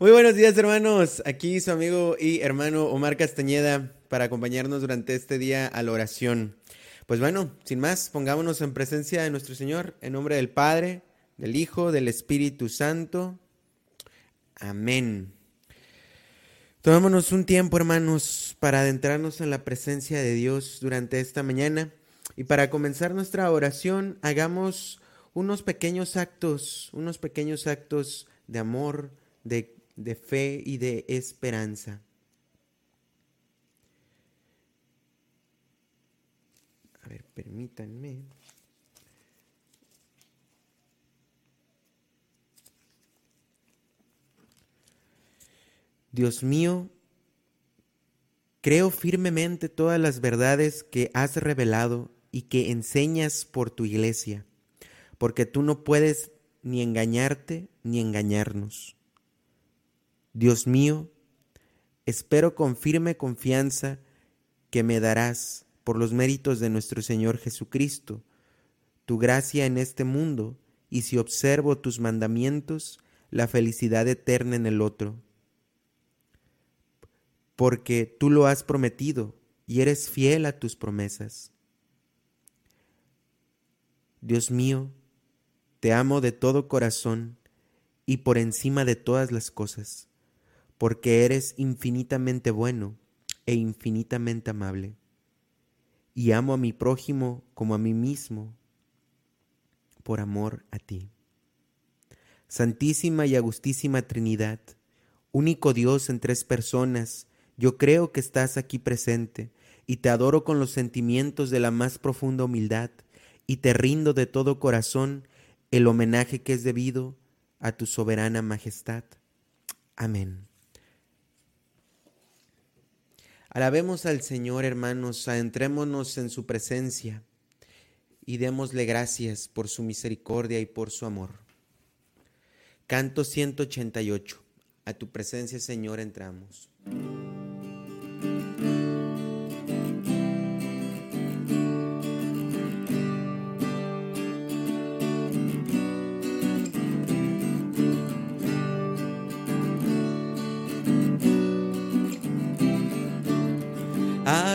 Muy buenos días hermanos, aquí su amigo y hermano Omar Castañeda para acompañarnos durante este día a la oración. Pues bueno, sin más, pongámonos en presencia de nuestro Señor, en nombre del Padre, del Hijo, del Espíritu Santo. Amén. Tomémonos un tiempo, hermanos, para adentrarnos en la presencia de Dios durante esta mañana. Y para comenzar nuestra oración, hagamos unos pequeños actos, unos pequeños actos de amor, de de fe y de esperanza. A ver, permítanme. Dios mío, creo firmemente todas las verdades que has revelado y que enseñas por tu iglesia, porque tú no puedes ni engañarte ni engañarnos. Dios mío, espero con firme confianza que me darás, por los méritos de nuestro Señor Jesucristo, tu gracia en este mundo, y si observo tus mandamientos, la felicidad eterna en el otro. Porque tú lo has prometido y eres fiel a tus promesas. Dios mío, te amo de todo corazón y por encima de todas las cosas porque eres infinitamente bueno e infinitamente amable, y amo a mi prójimo como a mí mismo, por amor a ti. Santísima y Agustísima Trinidad, único Dios en tres personas, yo creo que estás aquí presente, y te adoro con los sentimientos de la más profunda humildad, y te rindo de todo corazón el homenaje que es debido a tu soberana majestad. Amén. Alabemos al Señor, hermanos, adentrémonos en su presencia y démosle gracias por su misericordia y por su amor. Canto 188. A tu presencia, Señor, entramos.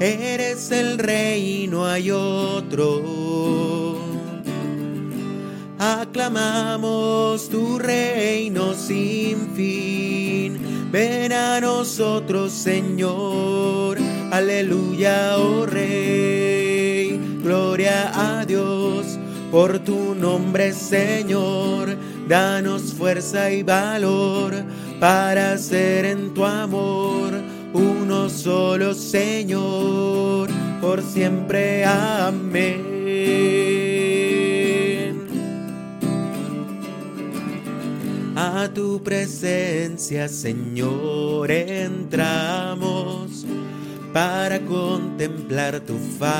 eres el rey, no hay otro. Aclamamos tu reino sin fin. Ven a nosotros, Señor. Aleluya, oh Rey. Gloria a Dios por tu nombre, Señor. Danos fuerza y valor para ser en tu amor uno solo Señor, por siempre amén. A tu presencia, Señor, entramos para contemplar tu faz.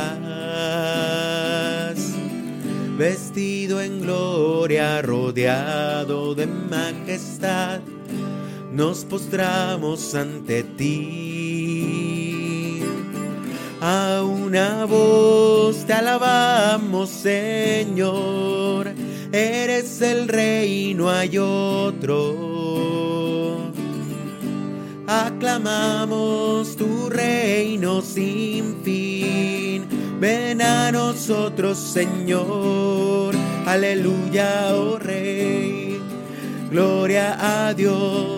Vestido en gloria, rodeado de majestad nos postramos ante ti. A una voz te alabamos, Señor, eres el rey, no hay otro. Aclamamos tu reino sin fin. Ven a nosotros, Señor. Aleluya, oh Rey. Gloria a Dios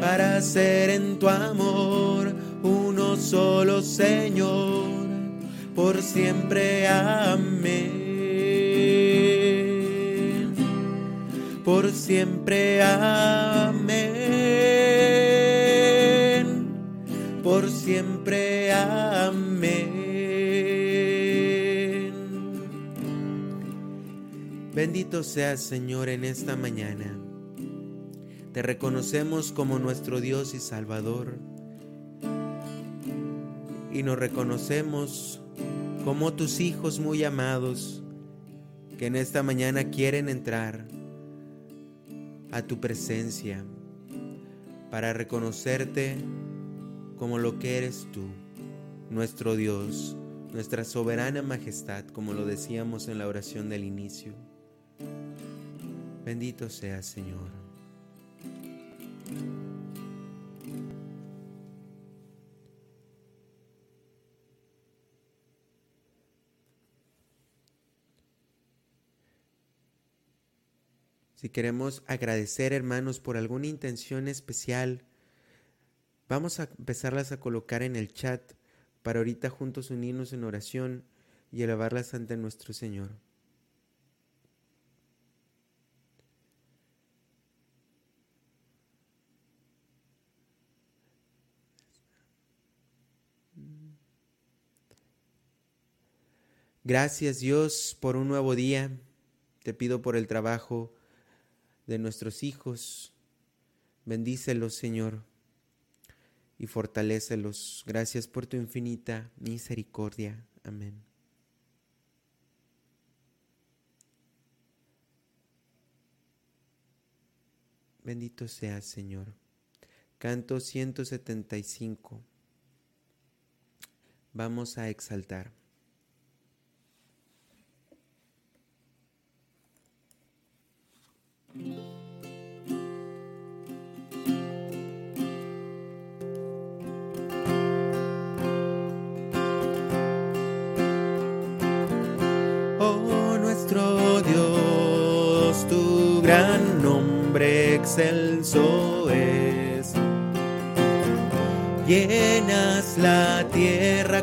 para ser en tu amor uno solo Señor. por siempre. Amén. Por siempre. Amén. Por siempre. Amén. Bendito seas, Señor, en esta mañana. Te reconocemos como nuestro Dios y Salvador. Y nos reconocemos como tus hijos muy amados que en esta mañana quieren entrar a tu presencia para reconocerte como lo que eres tú, nuestro Dios, nuestra soberana majestad, como lo decíamos en la oración del inicio. Bendito sea Señor. Si queremos agradecer, hermanos, por alguna intención especial, vamos a empezarlas a colocar en el chat para ahorita juntos unirnos en oración y elevarlas ante nuestro Señor. Gracias Dios por un nuevo día. Te pido por el trabajo de nuestros hijos. Bendícelos, Señor, y fortalécelos. Gracias por tu infinita misericordia. Amén. Bendito seas, Señor. Canto 175. Vamos a exaltar. Oh nuestro Dios, tu gran nombre excelso es. Llenas la tierra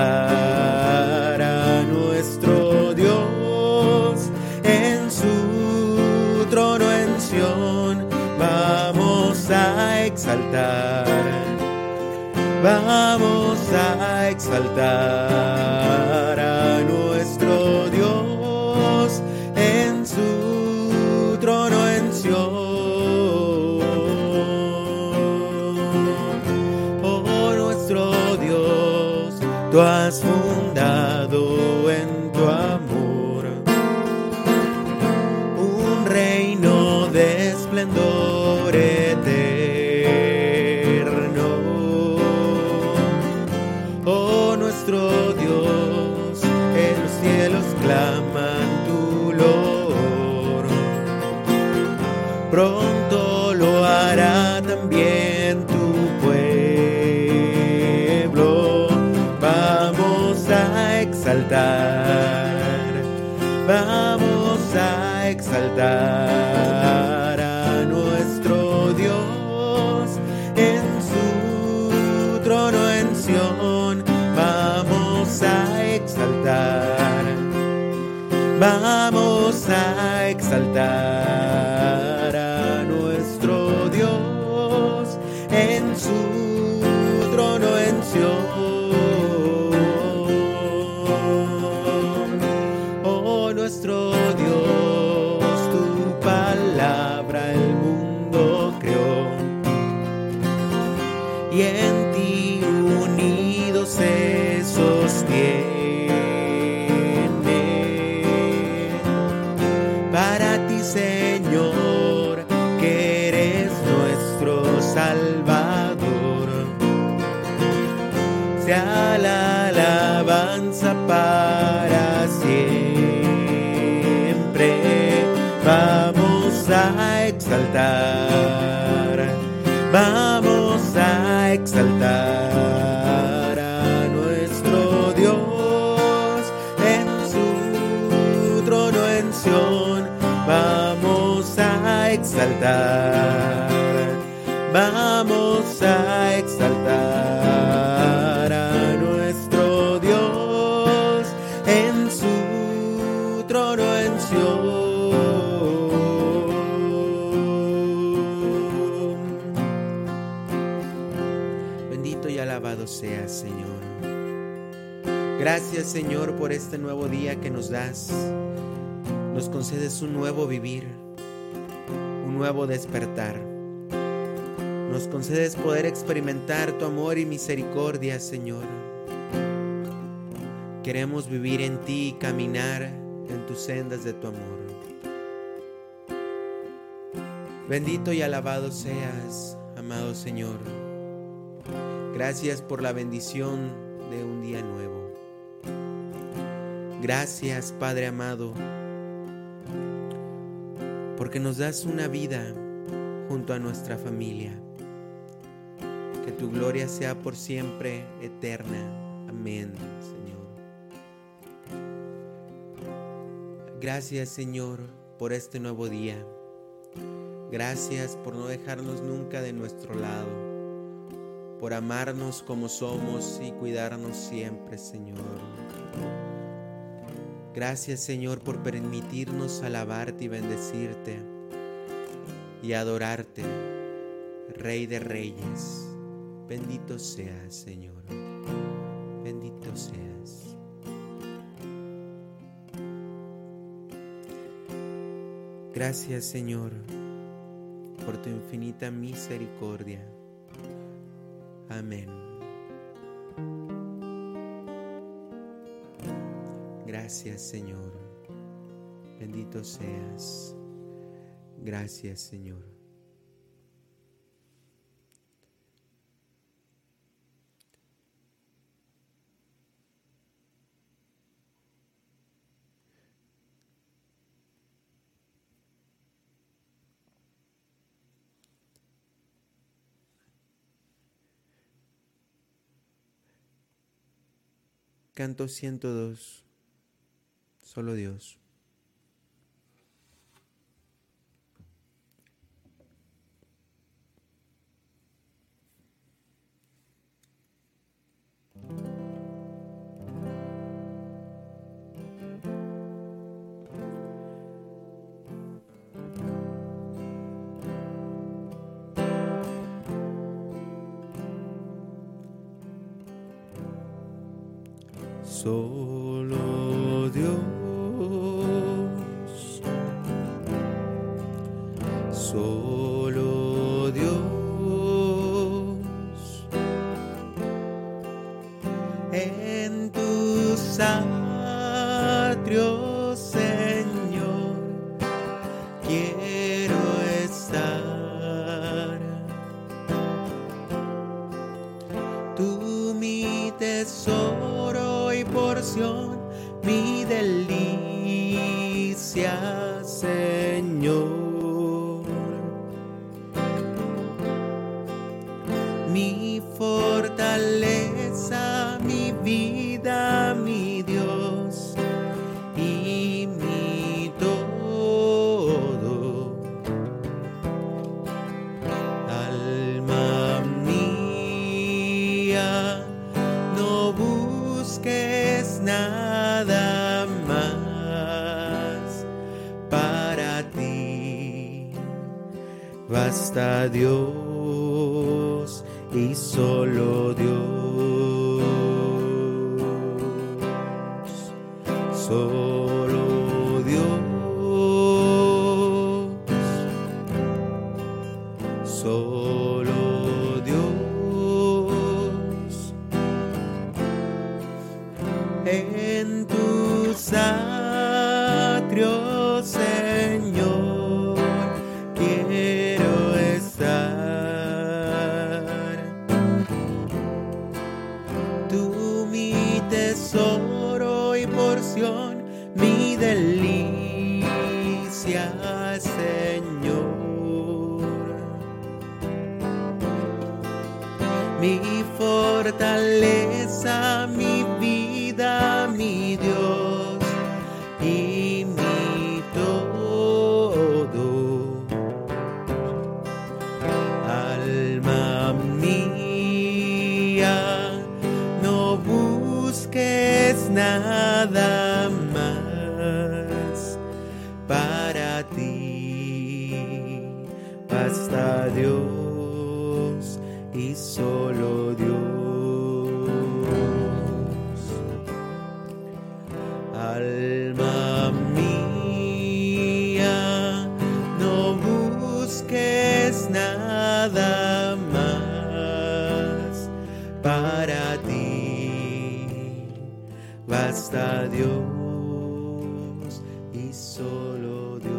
exaltar a nuestro Dios en su trono en Sión. Vamos a exaltar, vamos a exaltar tú has vamos a exaltar exaltar, vamos a exaltar a nuestro Dios en su trono en Sion. Bendito y alabado seas, Señor. Gracias, Señor, por este nuevo día que nos das. Nos concedes un nuevo vivir, nuevo despertar. Nos concedes poder experimentar tu amor y misericordia, Señor. Queremos vivir en ti y caminar en tus sendas de tu amor. Bendito y alabado seas, amado Señor. Gracias por la bendición de un día nuevo. Gracias, Padre amado, porque nos das una vida junto a nuestra familia. Que tu gloria sea por siempre eterna. Amén, Señor. Gracias, Señor, por este nuevo día. Gracias por no dejarnos nunca de nuestro lado, por amarnos como somos y cuidarnos siempre, Señor. Gracias, Señor, por permitirnos alabarte y bendecirte y adorarte, Rey de Reyes. Bendito seas, Señor. Bendito seas. Gracias, Señor, por tu infinita misericordia. Amén. Gracias, Señor. Bendito seas. Gracias, Señor. Canto 102. Solo Dios. Solo Basta Dios porción, mi delicia, Señor. Mi fortaleza. Basta Dios y solo Dios.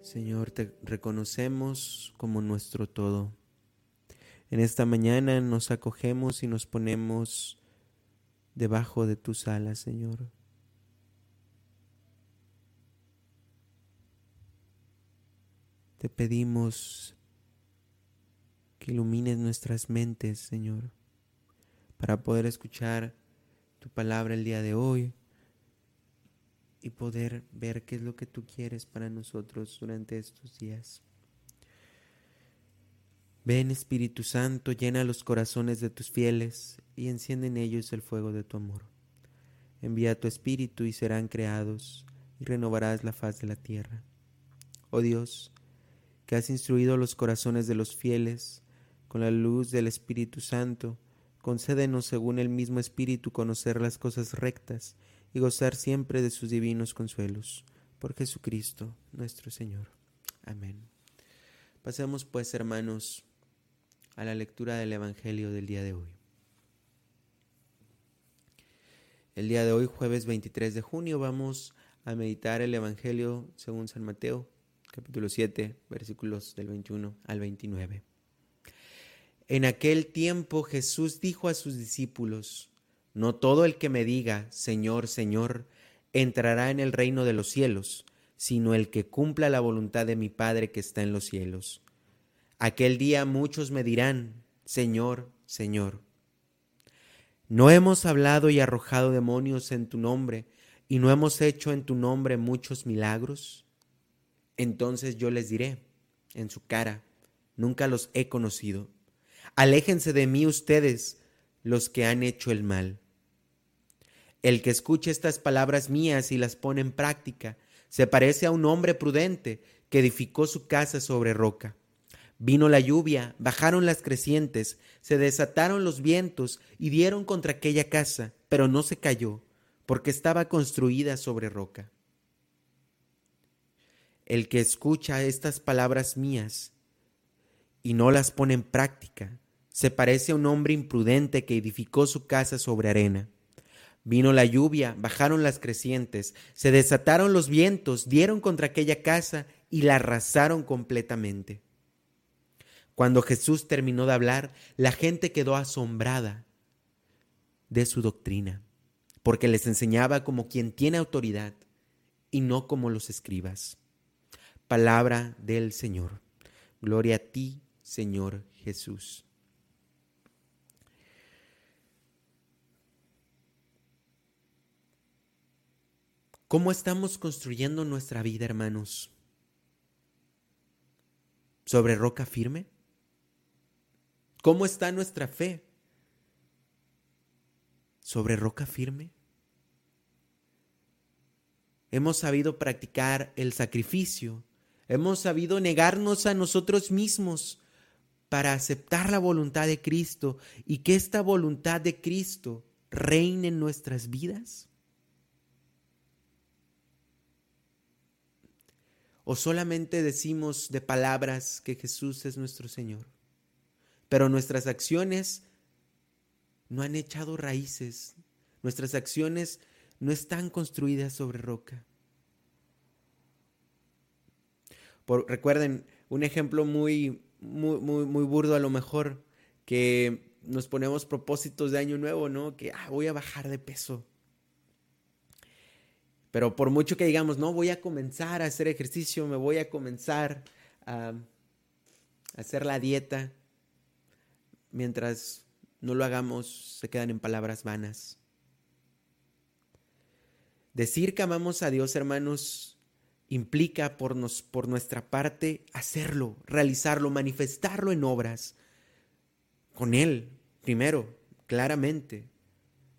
Señor, te reconocemos como nuestro todo. En esta mañana nos acogemos y nos ponemos debajo de tus alas, Señor. Te pedimos que ilumines nuestras mentes, Señor, para poder escuchar tu palabra el día de hoy y poder ver qué es lo que tú quieres para nosotros durante estos días. Ven Espíritu Santo, llena los corazones de tus fieles y enciende en ellos el fuego de tu amor. Envía tu Espíritu y serán creados y renovarás la faz de la tierra. Oh Dios, que has instruido los corazones de los fieles con la luz del Espíritu Santo, concédenos según el mismo Espíritu conocer las cosas rectas y gozar siempre de sus divinos consuelos. Por Jesucristo nuestro Señor. Amén. Pasemos pues, hermanos, a la lectura del Evangelio del día de hoy. El día de hoy, jueves 23 de junio, vamos a meditar el Evangelio según San Mateo, capítulo 7, versículos del 21 al 29. En aquel tiempo Jesús dijo a sus discípulos, No todo el que me diga, Señor, Señor, entrará en el reino de los cielos, sino el que cumpla la voluntad de mi Padre que está en los cielos. Aquel día muchos me dirán, Señor, Señor. ¿No hemos hablado y arrojado demonios en tu nombre, y no hemos hecho en tu nombre muchos milagros? Entonces yo les diré en su cara, nunca los he conocido. Aléjense de mí ustedes, los que han hecho el mal. El que escuche estas palabras mías y las pone en práctica, se parece a un hombre prudente que edificó su casa sobre roca. Vino la lluvia, bajaron las crecientes, se desataron los vientos y dieron contra aquella casa, pero no se cayó, porque estaba construida sobre roca. El que escucha estas palabras mías y no las pone en práctica, se parece a un hombre imprudente que edificó su casa sobre arena. Vino la lluvia, bajaron las crecientes, se desataron los vientos, dieron contra aquella casa y la arrasaron completamente. Cuando Jesús terminó de hablar, la gente quedó asombrada de su doctrina, porque les enseñaba como quien tiene autoridad y no como los escribas. Palabra del Señor. Gloria a ti, Señor Jesús. ¿Cómo estamos construyendo nuestra vida, hermanos? ¿Sobre roca firme? ¿Cómo está nuestra fe? ¿Sobre roca firme? Hemos sabido practicar el sacrificio, hemos sabido negarnos a nosotros mismos para aceptar la voluntad de Cristo y que esta voluntad de Cristo reine en nuestras vidas. ¿O solamente decimos de palabras que Jesús es nuestro Señor? Pero nuestras acciones no han echado raíces, nuestras acciones no están construidas sobre roca. Recuerden, un ejemplo muy, muy, muy, burdo a lo mejor, que nos ponemos propósitos de año nuevo, ¿no? Que ah, voy a bajar de peso. Pero por mucho que digamos, no, voy a comenzar a hacer ejercicio, me voy a comenzar a hacer la dieta, mientras no lo hagamos, se quedan en palabras vanas. Decir que amamos a Dios, hermanos, implica por, nos, por nuestra parte hacerlo, realizarlo, manifestarlo en obras. Con Él, primero, claramente,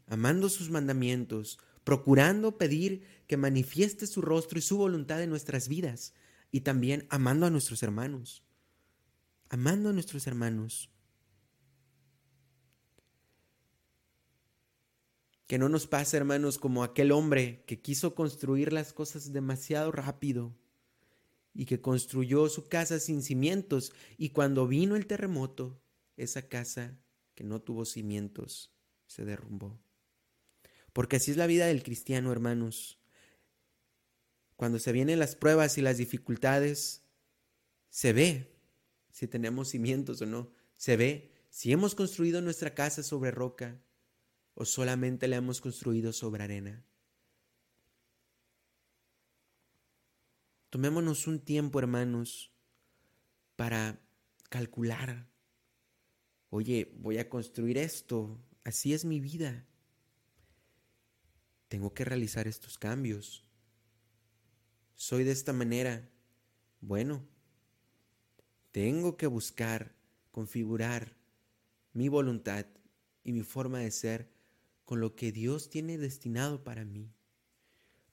amando sus mandamientos, procurando pedir que manifieste su rostro y su voluntad en nuestras vidas y también amando a nuestros hermanos, amando a nuestros hermanos. Que no nos pase, hermanos, como aquel hombre que quiso construir las cosas demasiado rápido y que construyó su casa sin cimientos y cuando vino el terremoto, esa casa que no tuvo cimientos se derrumbó. Porque así es la vida del cristiano, hermanos. Cuando se vienen las pruebas y las dificultades, se ve si tenemos cimientos o no. Se ve si hemos construido nuestra casa sobre roca o solamente la hemos construido sobre arena. Tomémonos un tiempo, hermanos, para calcular. Oye, voy a construir esto. Así es mi vida tengo que realizar estos cambios. Soy de esta manera. Bueno, tengo que buscar, configurar mi voluntad y mi forma de ser con lo que Dios tiene destinado para mí.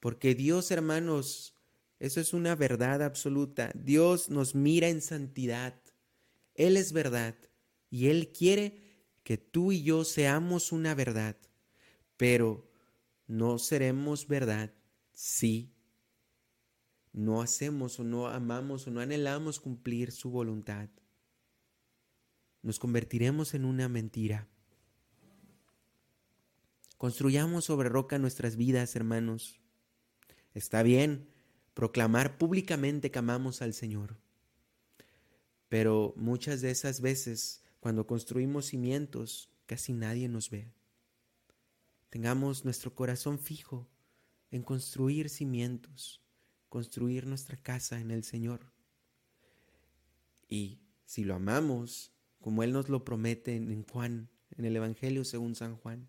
Porque Dios, hermanos, eso es una verdad absoluta. Dios nos mira en santidad. Él es verdad y Él quiere que tú y yo seamos una verdad. Pero no seremos verdad si no hacemos o no amamos o no anhelamos cumplir su voluntad. Nos convertiremos en una mentira. Construyamos sobre roca nuestras vidas, hermanos. Está bien proclamar públicamente que amamos al Señor. Pero muchas de esas veces, cuando construimos cimientos, casi nadie nos ve. Tengamos nuestro corazón fijo en construir cimientos, construir nuestra casa en el Señor. Y si lo amamos, como Él nos lo promete en Juan, en el Evangelio según San Juan,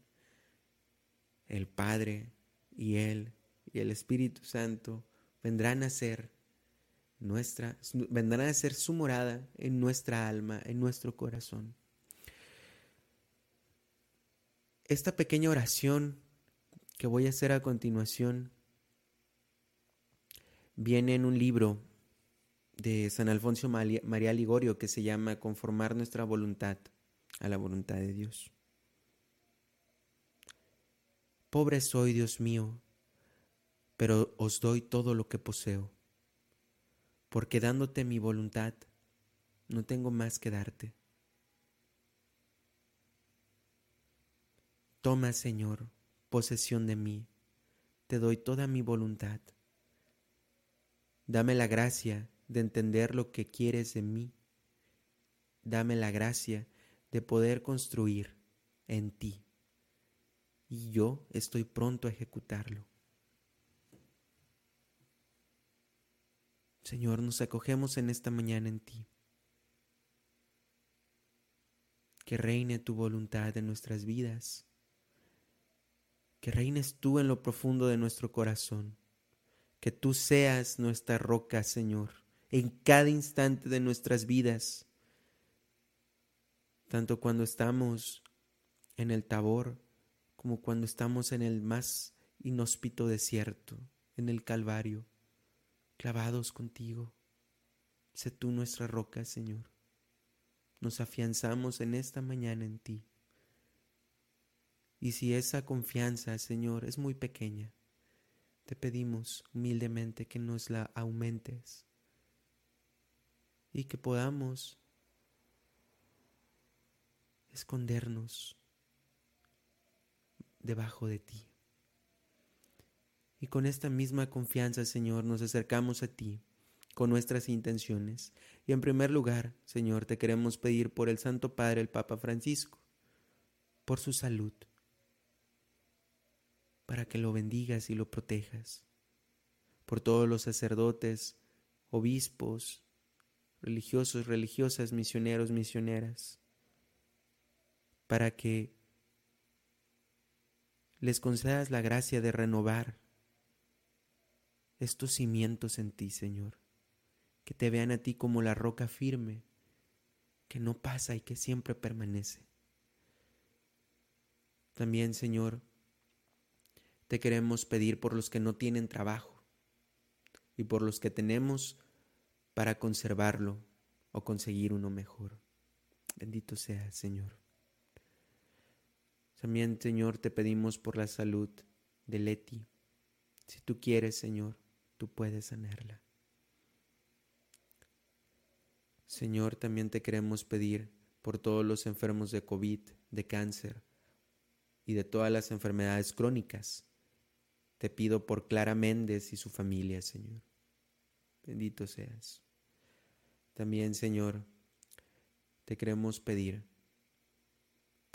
el Padre y Él y el Espíritu Santo vendrán a ser nuestra, vendrán a ser su morada en nuestra alma, en nuestro corazón. Esta pequeña oración que voy a hacer a continuación viene en un libro de San Alfonso María Ligorio que se llama Conformar nuestra voluntad a la voluntad de Dios. Pobre soy, Dios mío, pero os doy todo lo que poseo, porque dándote mi voluntad, no tengo más que darte. Toma, Señor, posesión de mí, te doy toda mi voluntad. Dame la gracia de entender lo que quieres de mí. Dame la gracia de poder construir en ti. Y yo estoy pronto a ejecutarlo. Señor, nos acogemos en esta mañana en ti. Que reine tu voluntad en nuestras vidas que reines tú en lo profundo de nuestro corazón, que tú seas nuestra roca, Señor, en cada instante de nuestras vidas, tanto cuando estamos en el Tabor como cuando estamos en el más inhóspito desierto, en el Calvario, clavados contigo. Sé tú nuestra roca, Señor. Nos afianzamos en esta mañana en ti. Y si esa confianza, Señor, es muy pequeña, te pedimos humildemente que nos la aumentes y que podamos escondernos debajo de ti. Y con esta misma confianza, Señor, nos acercamos a ti con nuestras intenciones. Y en primer lugar, Señor, te queremos pedir por el Santo Padre, el Papa Francisco, por su salud para que lo bendigas y lo protejas. por todos los sacerdotes, obispos, religiosos, religiosas, misioneros, misioneras, para que les concedas la gracia de renovar estos cimientos en ti, Señor, que te vean a ti como la roca firme, que no pasa y que siempre permanece. También, Señor, te queremos pedir por los que no tienen trabajo y por los que tenemos para conservarlo o conseguir uno mejor. Bendito sea, Señor. También, Señor, te pedimos por la salud de Leti. Si tú quieres, Señor, tú puedes sanarla. Señor, también te queremos pedir por todos los enfermos de COVID, de cáncer y de todas las enfermedades crónicas. Te pido por Clara Méndez y su familia, Señor. Bendito seas. También, Señor, te queremos pedir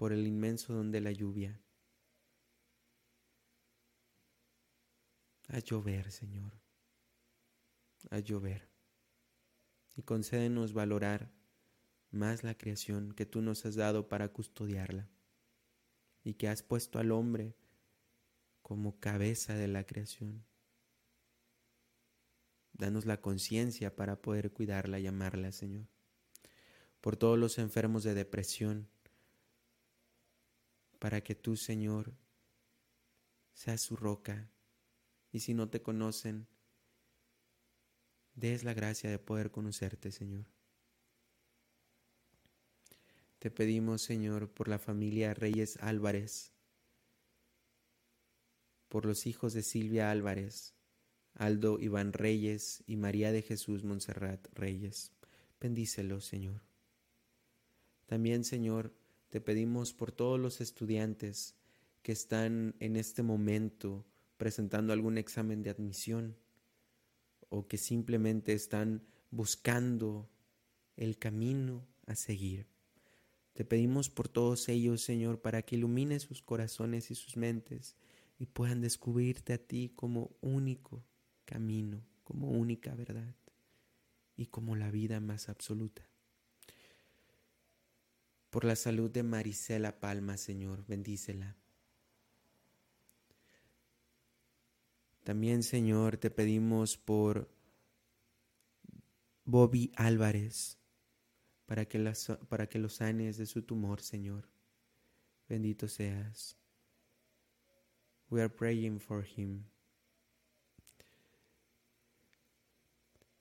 por el inmenso don de la lluvia. A llover, Señor, a llover. Y concédenos valorar más la creación que tú nos has dado para custodiarla y que has puesto al hombre como cabeza de la creación. Danos la conciencia para poder cuidarla y amarla, Señor. Por todos los enfermos de depresión, para que tú, Señor, seas su roca. Y si no te conocen, des la gracia de poder conocerte, Señor. Te pedimos, Señor, por la familia Reyes Álvarez, por los hijos de Silvia Álvarez, Aldo Iván Reyes y María de Jesús Monserrat Reyes. Bendícelos, Señor. También, Señor, te pedimos por todos los estudiantes que están en este momento presentando algún examen de admisión o que simplemente están buscando el camino a seguir. Te pedimos por todos ellos, Señor, para que ilumine sus corazones y sus mentes y puedan descubrirte a ti como único camino, como única verdad y como la vida más absoluta por la salud de Marisela Palma, Señor, bendícela. También, Señor, te pedimos por Bobby Álvarez, para que, para que lo sanes de su tumor, Señor. Bendito seas. We are praying for him.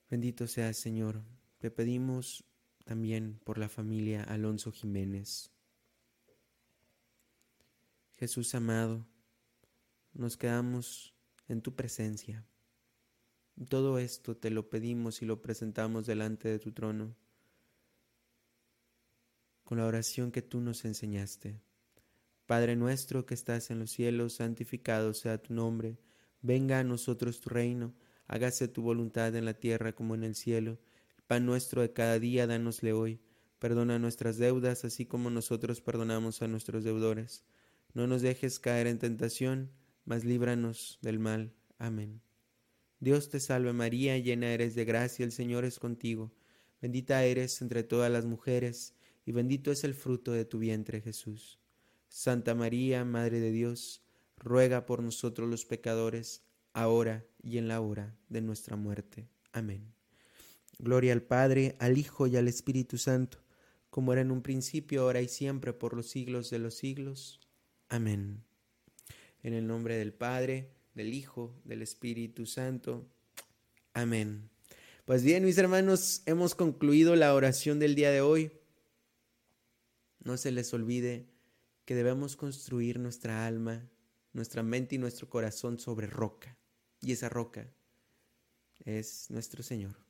Bendito seas, Señor. Te pedimos también por la familia Alonso Jiménez. Jesús amado, nos quedamos en tu presencia. Todo esto te lo pedimos y lo presentamos delante de tu trono con la oración que tú nos enseñaste. Padre nuestro que estás en los cielos, santificado sea tu nombre, venga a nosotros tu reino, hágase tu voluntad en la tierra como en el cielo. Pan nuestro de cada día, dánosle hoy. Perdona nuestras deudas, así como nosotros perdonamos a nuestros deudores. No nos dejes caer en tentación, mas líbranos del mal. Amén. Dios te salve María, llena eres de gracia, el Señor es contigo. Bendita eres entre todas las mujeres, y bendito es el fruto de tu vientre Jesús. Santa María, Madre de Dios, ruega por nosotros los pecadores, ahora y en la hora de nuestra muerte. Amén. Gloria al Padre, al Hijo y al Espíritu Santo, como era en un principio, ahora y siempre, por los siglos de los siglos. Amén. En el nombre del Padre, del Hijo, del Espíritu Santo. Amén. Pues bien, mis hermanos, hemos concluido la oración del día de hoy. No se les olvide que debemos construir nuestra alma, nuestra mente y nuestro corazón sobre roca. Y esa roca es nuestro Señor.